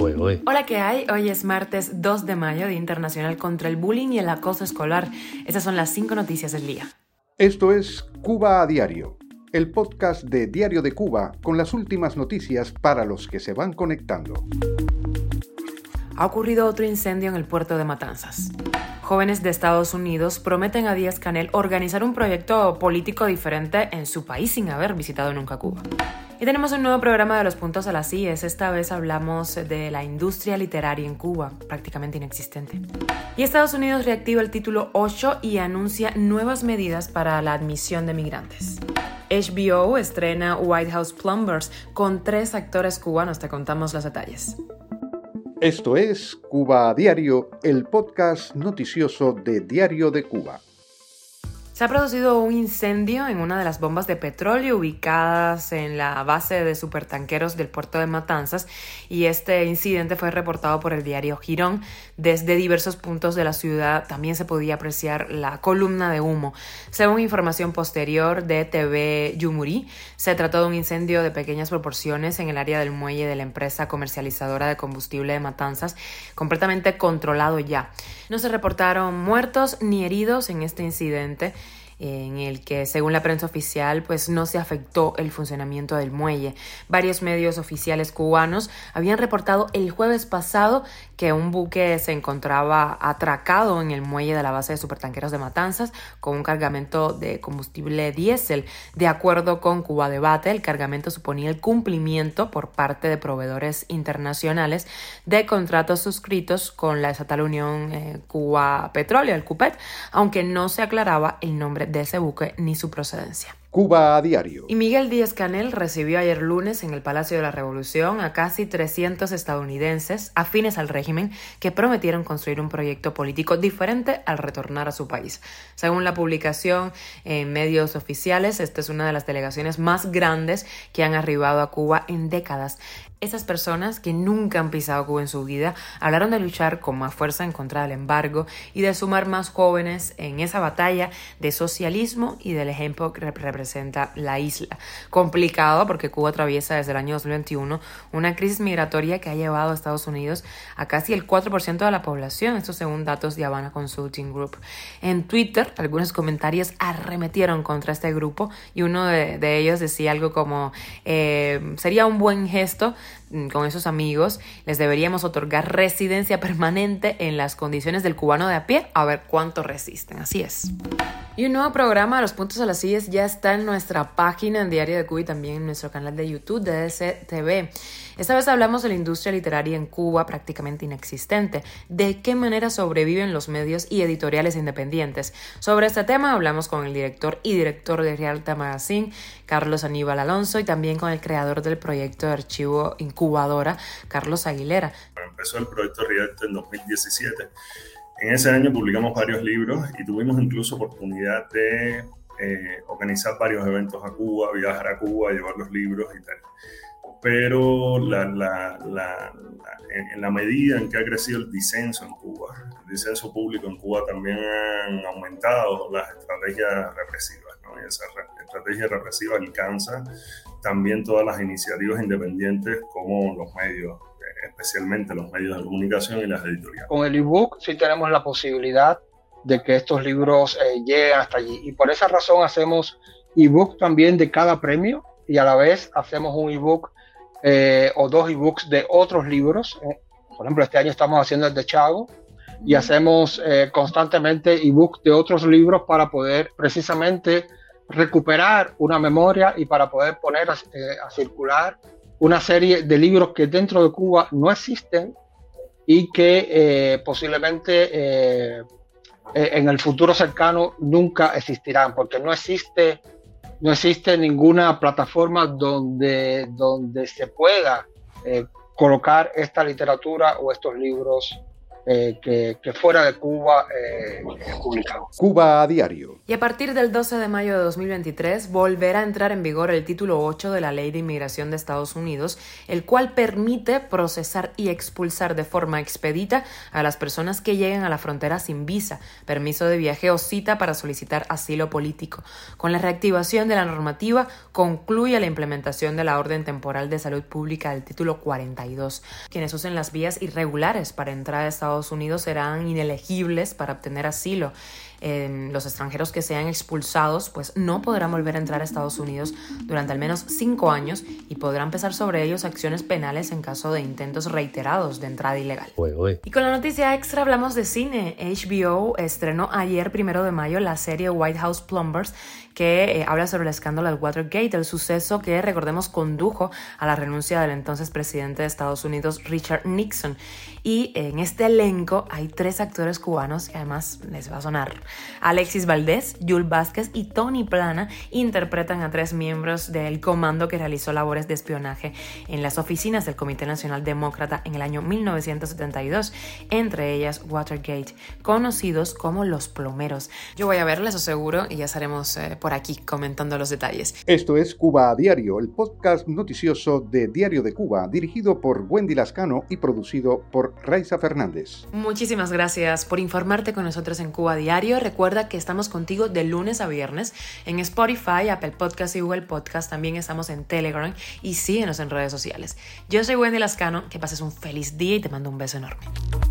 Hola, ¿qué hay? Hoy es martes 2 de mayo, Día Internacional contra el Bullying y el Acoso Escolar. Esas son las cinco noticias del día. Esto es Cuba a Diario, el podcast de Diario de Cuba con las últimas noticias para los que se van conectando. Ha ocurrido otro incendio en el puerto de Matanzas. Jóvenes de Estados Unidos prometen a Díaz Canel organizar un proyecto político diferente en su país sin haber visitado nunca Cuba. Y tenemos un nuevo programa de los puntos a las IES. Esta vez hablamos de la industria literaria en Cuba, prácticamente inexistente. Y Estados Unidos reactiva el título 8 y anuncia nuevas medidas para la admisión de migrantes. HBO estrena White House Plumbers con tres actores cubanos. Te contamos los detalles. Esto es Cuba Diario, el podcast noticioso de Diario de Cuba. Se ha producido un incendio en una de las bombas de petróleo ubicadas en la base de supertanqueros del puerto de Matanzas y este incidente fue reportado por el diario Girón. Desde diversos puntos de la ciudad también se podía apreciar la columna de humo. Según información posterior de TV Yumuri, se trató de un incendio de pequeñas proporciones en el área del muelle de la empresa comercializadora de combustible de Matanzas, completamente controlado ya. No se reportaron muertos ni heridos en este incidente en el que, según la prensa oficial, pues no se afectó el funcionamiento del muelle. Varios medios oficiales cubanos habían reportado el jueves pasado que un buque se encontraba atracado en el muelle de la base de supertanqueros de Matanzas con un cargamento de combustible diésel. De acuerdo con Cuba Debate, el cargamento suponía el cumplimiento por parte de proveedores internacionales de contratos suscritos con la estatal Unión eh, Cuba Petróleo, el CUPET, aunque no se aclaraba el nombre de ese buque ni su procedencia. Cuba a diario. Y Miguel Díaz Canel recibió ayer lunes en el Palacio de la Revolución a casi 300 estadounidenses afines al régimen que prometieron construir un proyecto político diferente al retornar a su país. Según la publicación en medios oficiales, esta es una de las delegaciones más grandes que han arribado a Cuba en décadas. Esas personas que nunca han pisado Cuba en su vida hablaron de luchar con más fuerza en contra del embargo y de sumar más jóvenes en esa batalla de socialismo y del ejemplo que representa la isla. Complicado porque Cuba atraviesa desde el año 2021 una crisis migratoria que ha llevado a Estados Unidos a casi el 4% de la población, esto según datos de Havana Consulting Group. En Twitter, algunos comentarios arremetieron contra este grupo y uno de, ellos decía algo como eh, sería un buen gesto Mm, con esos amigos, les deberíamos otorgar residencia permanente en las condiciones del cubano de a pie, a ver cuánto resisten. Así es. Y un nuevo programa, Los Puntos a las Sillas, ya está en nuestra página en Diario de Cuba y también en nuestro canal de YouTube, DSTV. Esta vez hablamos de la industria literaria en Cuba prácticamente inexistente, de qué manera sobreviven los medios y editoriales independientes. Sobre este tema hablamos con el director y director de Realta Magazine, Carlos Aníbal Alonso, y también con el creador del proyecto de archivo incubadora, Carlos Aguilera. Empezó el proyecto Realta en 2017 en ese año publicamos varios libros y tuvimos incluso oportunidad de eh, organizar varios eventos a Cuba, viajar a Cuba, llevar los libros y tal. Pero la, la, en la medida en que ha crecido el disenso en Cuba, el disenso público en Cuba también han aumentado las estrategias represivas. ¿no? Y esa estrategia represiva alcanza también todas las iniciativas independientes como los medios especialmente los medios de comunicación y las editoriales. Con el ebook sí tenemos la posibilidad de que estos libros eh, lleguen hasta allí. Y por esa razón hacemos ebook también de cada premio y a la vez hacemos un ebook eh, o dos ebooks de otros libros. Eh, por ejemplo, este año estamos haciendo el de Chago y hacemos constantemente ebooks de otros libros para poder precisamente recuperar una memoria y para poder poner a circular una serie de libros que dentro de Cuba no existen y que eh, posiblemente eh, eh, en el futuro cercano nunca existirán, porque no existe, no existe ninguna plataforma donde, donde se pueda colocar esta literatura o estos libros eh, que, fuera de Cuba eh, Cuba a diario. Y a partir del 12 de mayo de 2023 volverá a entrar en vigor el título 8 de la Ley de Inmigración de Estados Unidos, el cual permite procesar y expulsar de forma expedita a las personas que lleguen a la frontera sin visa, permiso de viaje o cita para solicitar asilo político. Con la reactivación de la normativa concluye la implementación de la Orden Temporal de Salud Pública del título 42. Quienes usen las vías irregulares para entrar a Estados Unidos serán inelegibles para obtener asilo los extranjeros que sean expulsados pues no podrán volver a entrar a Estados Unidos durante al menos cinco años y podrán pesar sobre ellos acciones penales en caso de intentos reiterados de entrada ilegal. Y con la noticia extra hablamos de cine. HBO estrenó ayer, primero de mayo, la serie White House Plumbers que eh, habla sobre el escándalo del Watergate, el suceso que, recordemos, condujo a la renuncia del entonces presidente de Estados Unidos, Richard Nixon. Y en este elenco hay tres actores cubanos que además les va a sonar Alexis Valdés, Jules Vázquez y Tony Plana interpretan a tres miembros del comando que realizó labores de espionaje en las oficinas del Comité Nacional Demócrata en el año 1972, entre ellas Watergate, conocidos como los plomeros. Yo voy a verles, aseguro, y ya estaremos eh, por aquí comentando los detalles. Esto es Cuba a Diario, el podcast noticioso de Diario de Cuba, dirigido por Wendy Lascano y producido por Raiza Fernández. Muchísimas gracias por informarte con nosotros en Cuba a Diario. Recuerda que estamos contigo de lunes a viernes en Spotify, Apple Podcast y Google Podcast. También estamos en Telegram y síguenos en redes sociales. Yo soy Wendy Lascano, que pases un feliz día y te mando un beso enorme.